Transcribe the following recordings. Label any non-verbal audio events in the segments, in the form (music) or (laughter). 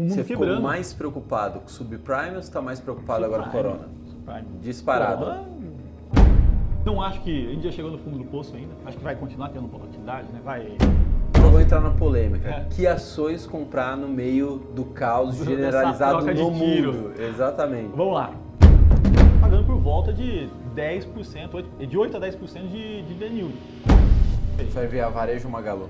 com o mundo Você quebrando. ficou mais preocupado com o subprime ou você está mais preocupado agora com o Subprime, corona? subprime. Disparado. Corona, Não acho que a gente já chegou no fundo do poço ainda. Acho que vai continuar tendo volatilidade, né? Vai. Eu vou entrar na polêmica. É. Que ações comprar no meio do caos generalizado no mundo? Exatamente. Vamos lá. Pagando por volta de 10%, oito- de 8 a 10% de, de yield. Vai ver a varejo Magalu.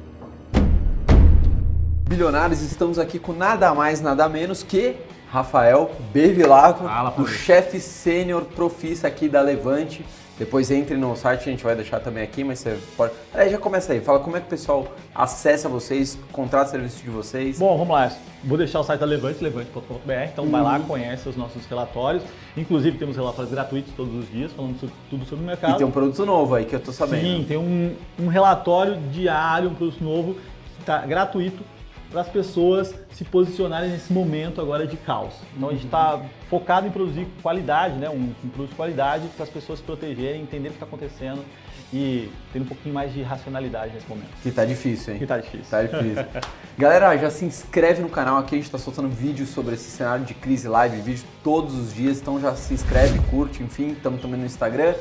Bilionários, estamos aqui com nada mais, nada menos que Rafael Bevilacqua, o chefe sênior profissa aqui da Levante. Depois entre no site, a gente vai deixar também aqui, mas você pode... Aí já começa aí, fala como é que o pessoal acessa vocês, contrata serviço de vocês. Bom, vamos lá. Vou deixar o site da Levante, levante.com.br. Então vai Uhum. lá, conhece os nossos relatórios. Inclusive temos relatórios gratuitos todos os dias, falando sobre- tudo sobre o mercado. e tem um produto novo aí que eu tô sabendo. Sim, tem um, um relatório diário, um produto novo, que está gratuito para as pessoas se posicionarem nesse momento agora de caos. Então a gente está focado em produzir qualidade, né? um, um produto de qualidade para as pessoas se protegerem, entender o que está acontecendo e ter um pouquinho mais de racionalidade nesse momento. Que tá difícil, hein? Que tá difícil. Tá difícil. (laughs) Galera, já se inscreve no canal aqui, a gente tá soltando vídeos sobre esse cenário de crise live, vídeo todos os dias, então já se inscreve, curte, enfim, estamos também no Instagram.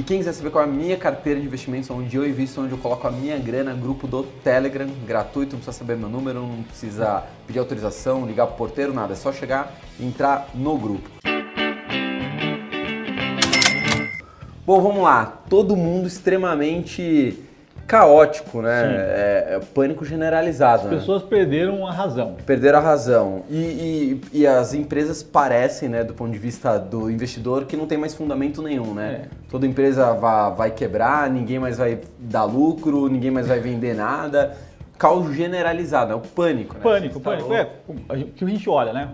E quem quiser saber qual é a minha carteira de investimentos, onde eu invisto, onde eu coloco a minha grana, grupo do Telegram, gratuito, não precisa saber meu número, não precisa pedir autorização, ligar pro porteiro, nada, é só chegar e entrar no grupo. Bom, vamos lá. Todo mundo extremamente caótico, né? É, é pânico generalizado, As né? pessoas perderam a razão. Perderam a razão. E, e- e as empresas parecem, né, do ponto de vista do investidor, que não tem mais fundamento nenhum, né? É. Toda empresa vai, vai quebrar, ninguém mais vai dar lucro, ninguém mais vai vender nada. Caos generalizado, é o pânico, né? Pânico, tá pânico. É, o que a gente olha, né?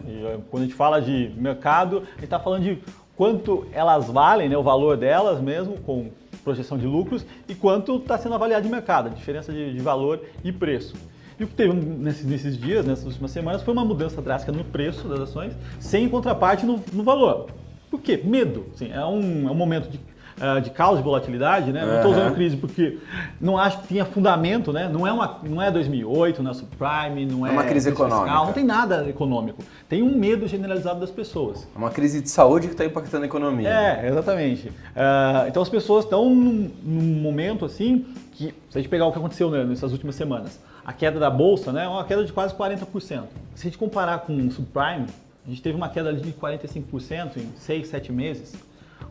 Quando a gente fala de mercado, a gente está falando de quanto elas valem, né? O valor delas mesmo, com projeção de lucros, e quanto está sendo avaliado de mercado, a diferença de, de valor e preço. E o que teve nesses, nesses dias, nessas últimas semanas, foi uma mudança drástica no preço das ações, sem contraparte no, no valor. Por quê? Medo. Assim, é, um, é um momento de, ah, de caos de volatilidade, né? Não estou usando crise porque não acho que tinha fundamento, né? Não é, uma, não é 2008, não é subprime, não é, É uma crise fiscal, econômica. não tem nada econômico. Tem um medo generalizado das pessoas. É uma crise de saúde que está impactando a economia. É, exatamente. Ah, então as pessoas estão num, num momento assim que, se a gente pegar o que aconteceu né, nessas últimas semanas, a queda da bolsa, né, é uma queda de quase 40%. Se a gente comparar com o subprime, a gente teve uma queda de 45% em 6, 7 meses.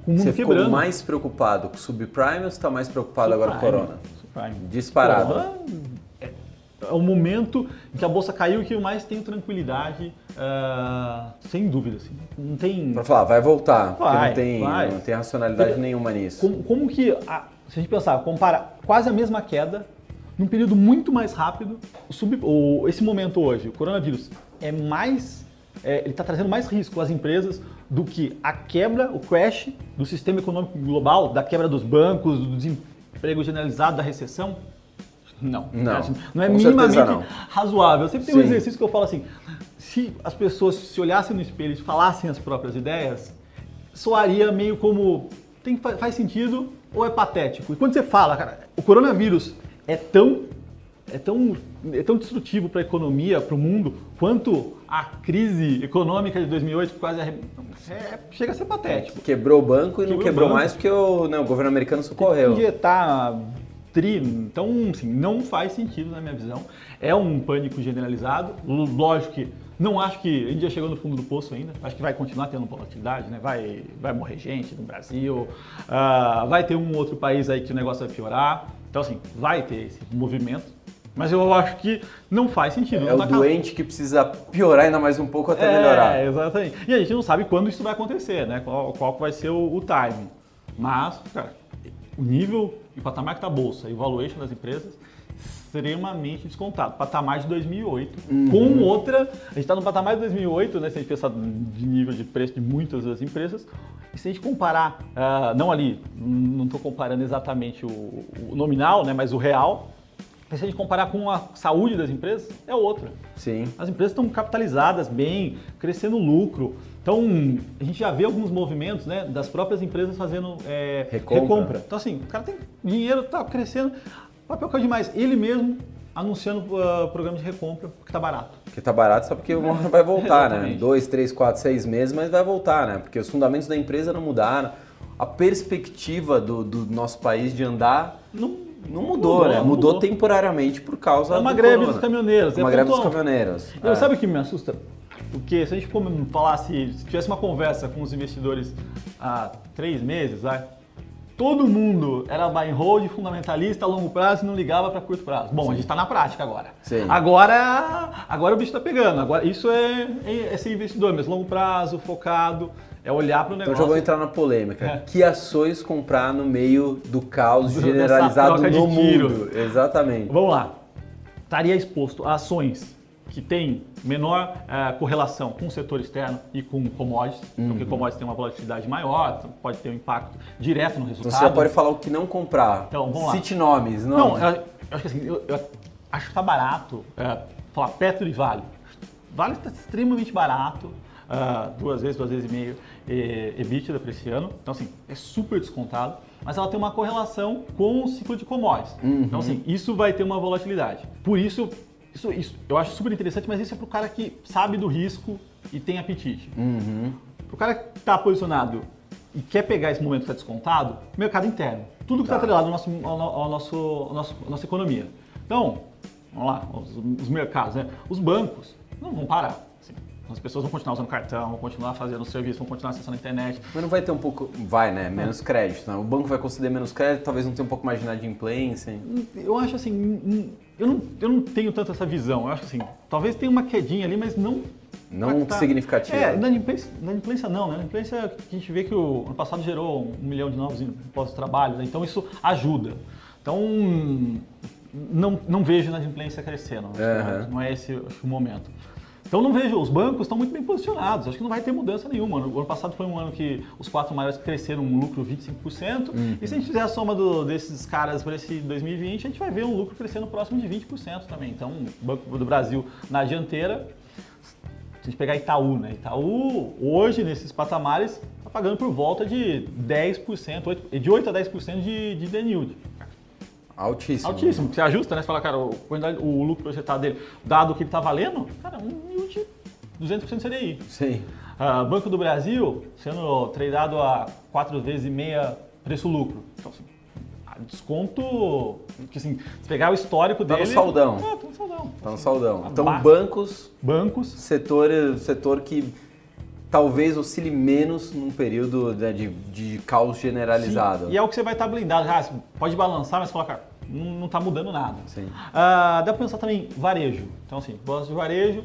O mundo Você ficou quebrando. mais preocupado com o subprime ou você está mais preocupado agora com o Subprime, corona? subprime. Disparado. Corona É, é o momento em que a bolsa caiu e que eu mais tenho tranquilidade, ah, sem dúvida. Assim. Não tem. Pra falar, vai voltar, porque Vai, não tem, vai. não tem racionalidade Porque- nenhuma nisso. Como, como que, a- se a gente pensar, compara quase a mesma queda, num período muito mais rápido, sub- o- esse momento hoje, o coronavírus, é mais, é, ele está trazendo mais risco às empresas do que a quebra, o crash do sistema econômico global, da quebra dos bancos, do desemprego generalizado, da recessão? Não. Não, É assim, não é minimamente não. razoável. Sempre tem um Sim. exercício que eu falo assim, se as pessoas se olhassem no espelho e falassem as próprias ideias, soaria meio como tem, fa- faz sentido ou é patético. E quando você fala, cara, o coronavírus é tão é tão, é tão destrutivo para a economia, para o mundo, quanto a crise econômica de 2008 que quase arre- é, chega a ser patético. Quebrou o banco e não Quebrou o quebrou mais porque o, né, o governo americano socorreu. Injetar tri, então assim, não faz sentido na minha visão. É um pânico generalizado. Lógico que não acho que a gente já chegou no fundo do poço ainda. Acho que vai continuar tendo volatilidade, né? Vai, vai morrer gente no Brasil, ah, vai ter um outro país aí que o negócio vai piorar. Então assim, vai ter esse movimento. Mas eu acho que não faz sentido. É o tá doente que precisa piorar ainda mais um pouco até é, melhorar. exatamente. E a gente não sabe quando isso vai acontecer, né? Qual, qual vai ser o, o time. Mas, cara, o nível e o patamar que tá a bolsa e o valuation das empresas extremamente descontado. Patamar de 2008. Uhum. Com outra, a gente está no patamar de 2008, né? Se a gente pensar de nível de preço de muitas das empresas. E se a gente comparar, ah, não ali, não estou comparando exatamente o, o nominal, né? Mas o real. Se a gente comparar com a saúde das empresas, é outra. Sim. As empresas estão capitalizadas bem, crescendo lucro. Então, a gente já vê alguns movimentos né, das próprias empresas fazendo é, Recompra. Então, assim, o cara tem dinheiro, está crescendo, papel caiu demais. Ele mesmo anunciando uh, programa de recompra porque tá barato. Porque tá barato só porque uma (laughs) hora vai voltar, né? Dois, três, quatro, seis meses, mas vai voltar, né? Porque os fundamentos da empresa não mudaram. A perspectiva do, do nosso país de andar Não, não mudou, Mudou, né? Mudou, mudou. temporariamente por causa É uma do greve corona. dos caminhoneiros. É uma é greve dos caminhoneiros. Eu, É. Sabe o que me assusta? Porque se a gente falasse, se tivesse uma conversa com os investidores há três meses, vai, todo mundo era buy and hold, fundamentalista, a longo prazo e não ligava para curto prazo. Bom, a gente está na prática agora. Sim. Agora, agora o bicho está pegando. Agora isso é, é, é ser investidor mesmo, longo prazo, focado, é olhar para o Então negócio. já vou entrar na polêmica. É. Que ações comprar no meio do caos generalizado no mundo? Exatamente. Vamos lá. Estaria exposto a ações que têm menor eh, correlação com o setor externo e com commodities, Uhum. porque commodities tem uma volatilidade maior, então pode ter um impacto direto no Então resultado. você já pode falar o que não comprar. Então, vamos lá. Cite nomes, Não, nomes. eu, eu acho que assim, eu, eu acho que tá barato eh, falar Petro e Vale. Vale está extremamente barato, ah, duas vezes, duas vezes e meio eh, EBITDA para esse ano. Então, assim, é super descontado, mas ela tem uma correlação com o ciclo de commodities. Uhum. Então, assim, isso vai ter uma volatilidade. Por isso, isso, isso eu acho super interessante, mas isso é para o cara que sabe do risco e tem apetite. Uhum. Para o cara que está posicionado e quer pegar esse momento que está descontado, mercado interno. Tudo que está Tá. atrelado ao nosso, ao, ao nosso, ao nosso, à nossa economia. Então, vamos lá, os, os mercados, né? Os bancos não vão parar. assim. As pessoas vão continuar usando cartão, vão continuar fazendo serviço, vão continuar acessando a internet. Mas não vai ter um pouco. Vai, né? Menos crédito. Né? O banco vai conceder menos crédito, talvez não tenha um pouco mais de inadimplência. Eu acho assim, eu não, eu não tenho tanto essa visão. Eu acho assim, talvez tenha uma quedinha ali, mas não Não impactar. significativa. É, inadimplência, inadimplência não, né? Inadimplência a gente vê que o ano passado gerou um milhão de novos postos de trabalho, né? então isso ajuda. Então, não, não vejo inadimplência crescendo, Aham. não é esse o momento. Então não vejo, os bancos estão muito bem posicionados, acho que não vai ter mudança nenhuma. O ano passado foi um ano que os quatro maiores cresceram um lucro 25%, e se a gente fizer a soma do- desses caras para esse 2020, a gente vai ver um lucro crescendo próximo de 20% também. Então, o Banco do Brasil na dianteira, se a gente pegar Itaú, né? Itaú, hoje, nesses patamares, está pagando por volta de 10%, oito- de 8% a 10% de, de yield. Altíssimo. Altíssimo. Você ajusta, né? Você fala, cara, o, o lucro projetado dele, dado que ele está valendo, cara, um yield 200% CDI. Sim. Ah, Banco do Brasil sendo tradeado a quatro vezes e meia preço-lucro. Então, assim, desconto, que assim, se pegar o histórico Tá no dele... saldão. É, tá no saldão. Tá no saldão. Então, Aba- bancos, Bancos, setor, setor que talvez oscile menos num período né, de, de caos generalizado. Sim, e é o que você vai estar blindado. Ah, pode balançar, mas falar, cara, não, não tá mudando nada. Sim. Ah, dá para pensar também varejo. Então, assim, gosto de varejo,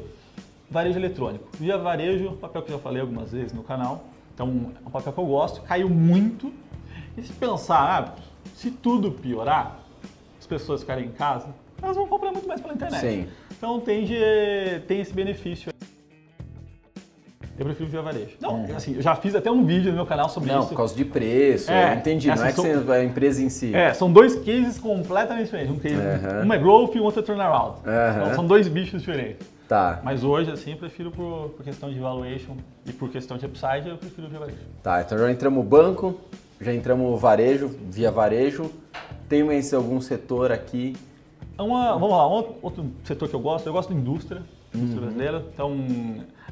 varejo eletrônico. Via varejo, papel que eu já falei algumas vezes no canal. Então, é um papel que eu gosto, caiu muito. E se pensar, ah, se tudo piorar, as pessoas ficarem em casa, elas vão comprar muito mais pela internet. Sim. Então, tem, tem esse benefício. Eu prefiro via varejo. Não, assim, eu já fiz até um vídeo no meu canal sobre. Não, isso. por causa de preço, É, eu entendi. Não é que são- você, a empresa em si. É, são dois cases completamente diferentes. Um, case, Aham. um é growth e o outro é turnaround. Aham. Então, são dois bichos diferentes. Tá, Mas hoje, assim, eu prefiro por, por questão de valuation e por questão de upside, eu prefiro via varejo. tá. Então já entramos no banco, já entramos no varejo, via varejo. Tem mais algum setor aqui? Uma, vamos lá, um outro, outro setor que eu gosto, eu gosto da indústria, indústria Uhum. brasileira. Então,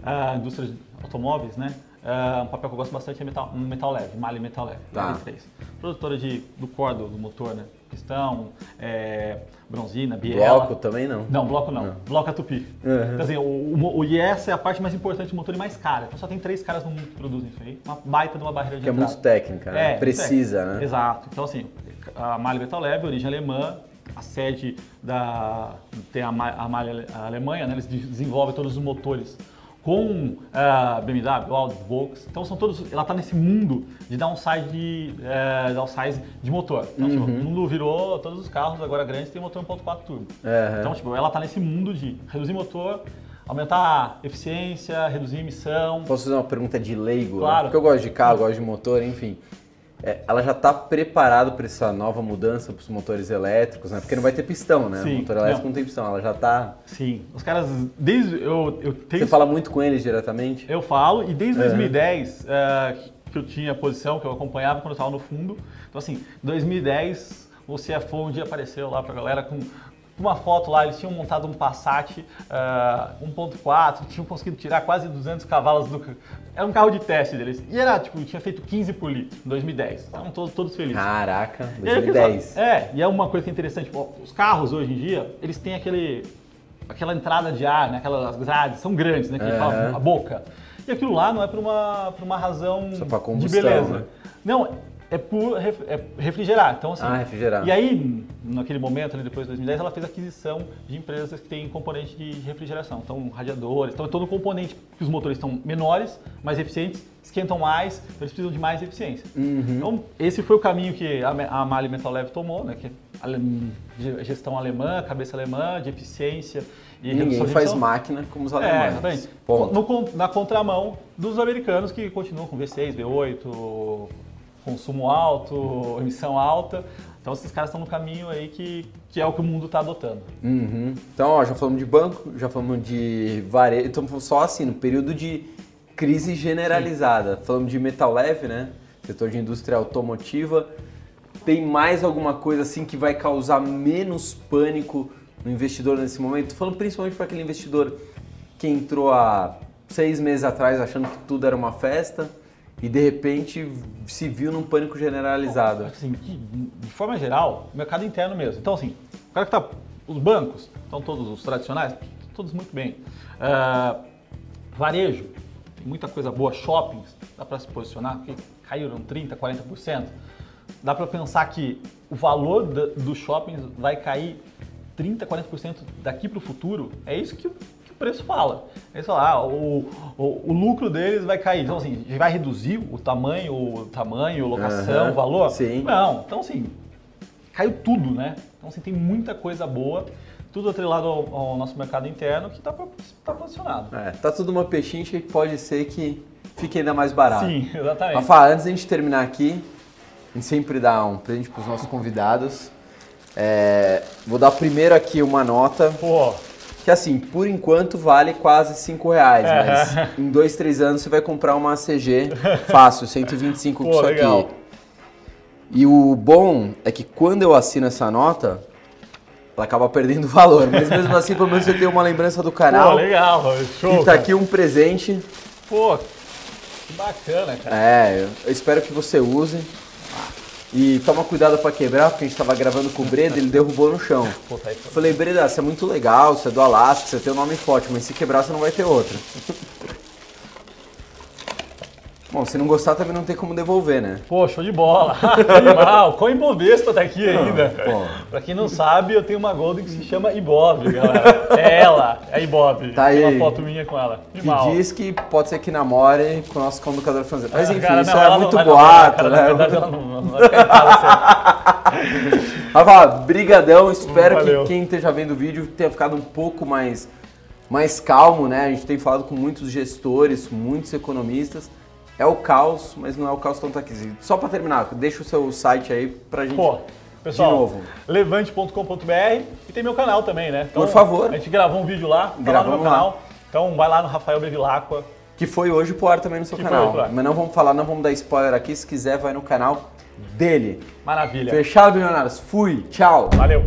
a indústria de automóveis, né? Ah, um papel que eu gosto bastante é metal, metal leve, malha metal leve, Tá. L3. Produtora de, do core do, motor, né? Pistão, é, bronzina, biela. Bloco também não. Não, bloco não. Não. Bloco é tupi. Uhum. Então, assim, o, o, o IES é a parte mais importante do motor e mais cara. Então só tem três caras no mundo que produzem isso aí. Uma baita de uma barreira de Que é entrada. muito técnica, né? É, Precisa, muito né? Exato. Então, assim, a malha Metal Leve, origem alemã, a sede da. tem a, ma- a malha Alemanha, né? Eles de- desenvolvem todos os motores com a BMW, Audi, Volks. Então, são todos. Ela está nesse mundo de downsize de, eh, downsize de motor. Então, tipo, Uhum. o mundo virou, todos os carros agora grandes têm motor 1.4 turbo. Aham. Então, tipo, ela está nesse mundo de reduzir motor, aumentar eficiência, reduzir emissão. Posso fazer uma pergunta de leigo? né? Claro. Porque eu gosto de carro, gosto de motor, enfim. É, ela já está preparada para essa nova mudança para os motores elétricos, né? Porque não vai ter pistão, né? Sim. O motor elétrico Não. não tem pistão, ela já está... Sim, os caras, desde. Eu, eu tenho. Você fala muito com eles diretamente? Eu falo, e desde É. 2010 eh, que eu tinha posição, que eu acompanhava quando eu estava no fundo. Então, assim, 2010, o CFO um dia apareceu lá pra galera com uma foto lá, eles tinham montado um Passat uh, 1.4, tinham conseguido tirar quase 200 cavalos do... Era um carro de teste deles. E era, tipo, tinha feito 15 por litro em 2010. Estavam todos, todos felizes. Caraca, E aí, 2010. É, e é uma coisa que é interessante. os carros hoje em dia, eles têm aquele, aquela entrada de ar, né? aquelas grades, são grandes, né? Que Aham. fala a boca. E aquilo lá não é por uma, por uma razão Só pra de combustão, beleza. né? Não, é por ref- é refrigerar. Então, assim, Ah, refrigerar. E aí, naquele momento, ali, depois de 2010, ela fez aquisição de empresas que têm componente de refrigeração. Então, radiadores, então é todo um componente que os motores estão menores, mais eficientes, esquentam mais, então eles precisam de mais eficiência. Uhum. Então, esse foi o caminho que a, a Mali Metal Lab tomou, né? Que é gestão alemã, cabeça alemã, de eficiência e Ninguém faz máquina como os É, alemães. exatamente. Ponto. No na contramão dos americanos que continuam com V6, V8, consumo alto, emissão alta. Então esses caras estão no caminho aí que, que é o que o mundo está adotando. Uhum. Então, ó, já falamos de banco, já falamos de varejo, estamos só assim, no período de crise generalizada. Falamos de metal leve, né? Setor de indústria automotiva. Tem mais alguma coisa assim que vai causar menos pânico no investidor nesse momento? Falando principalmente para aquele investidor que entrou há seis meses atrás achando que tudo era uma festa e de repente se viu num pânico generalizado. Assim, de, forma geral, mercado interno mesmo. Então, assim, o cara que tá. Os bancos, estão todos os tradicionais, todos muito bem. Ah, varejo, tem muita coisa boa. Shoppings, dá para se posicionar, porque caíram 30%, 40%. Dá para pensar que o valor dos shoppings vai cair 30%, 40% daqui para o futuro. É isso que preço fala. Eles falam, ah, o, o, o lucro deles vai cair. Então, assim, vai reduzir o tamanho, o tamanho, locação, Aham, o valor? sim. Não. Então, assim, caiu tudo, né? Então, assim, tem muita coisa boa, tudo atrelado ao, ao nosso mercado interno que está tá posicionado. É, tá tudo uma pechincha e pode ser que fique ainda mais barato. Sim, (laughs) exatamente. Rafa, antes da gente terminar aqui, a gente sempre dá um presente para os nossos convidados. É, vou dar primeiro aqui uma nota, Pô, que assim, por enquanto vale quase 5 reais, É. mas em 2, 3 anos você vai comprar uma CG fácil, (laughs) 125 com Pô, isso legal. aqui. E o bom é que quando eu assino essa nota, ela acaba perdendo valor, mas mesmo assim, pelo menos eu tenho uma lembrança do pô, canal. legal, show. E tá aqui um presente Pô, que bacana, cara. É, eu espero que você use. E toma cuidado pra quebrar, porque a gente tava gravando com o Breda, ele derrubou no chão. Falei, Breda, você é muito legal, você é do Alasca, você tem um nome forte, mas se quebrar você não vai ter outro. Bom, se não gostar também não tem como devolver, né? Pô, show de bola. (laughs) Animal. Com Ibovespa tá aqui ainda. pô. Pra quem não sabe, eu tenho uma Golden que se chama Ibov, galera. É ela, é a Ibov. Tá Tem aí. uma foto minha com ela. Que Animal. diz que pode ser que namore com o nosso conducador francês. Mas Ah, enfim, cara, isso não, é não muito vai boato, namorar, cara, né? Na verdade, ela não, não casa sempre. (laughs) Rafa, brigadão. Espero Valeu. que quem esteja vendo o vídeo tenha ficado um pouco mais, mais calmo, né? A gente tem falado com muitos gestores, muitos economistas. É o caos, mas não é o caos tão aquisito. Só para terminar, deixa o seu site aí pra gente... Pô, pessoal, levante.com.br e tem meu canal também, né? Então, Por favor. A gente gravou um vídeo lá, tá lá no meu lá. canal. Então vai lá no Rafael Bevilacqua. Que foi hoje pro ar também no seu Que canal. Mas não vamos falar, não vamos dar spoiler aqui. Se quiser, vai no canal dele. Maravilha. Fechado, milionários. Fui. Tchau. Valeu.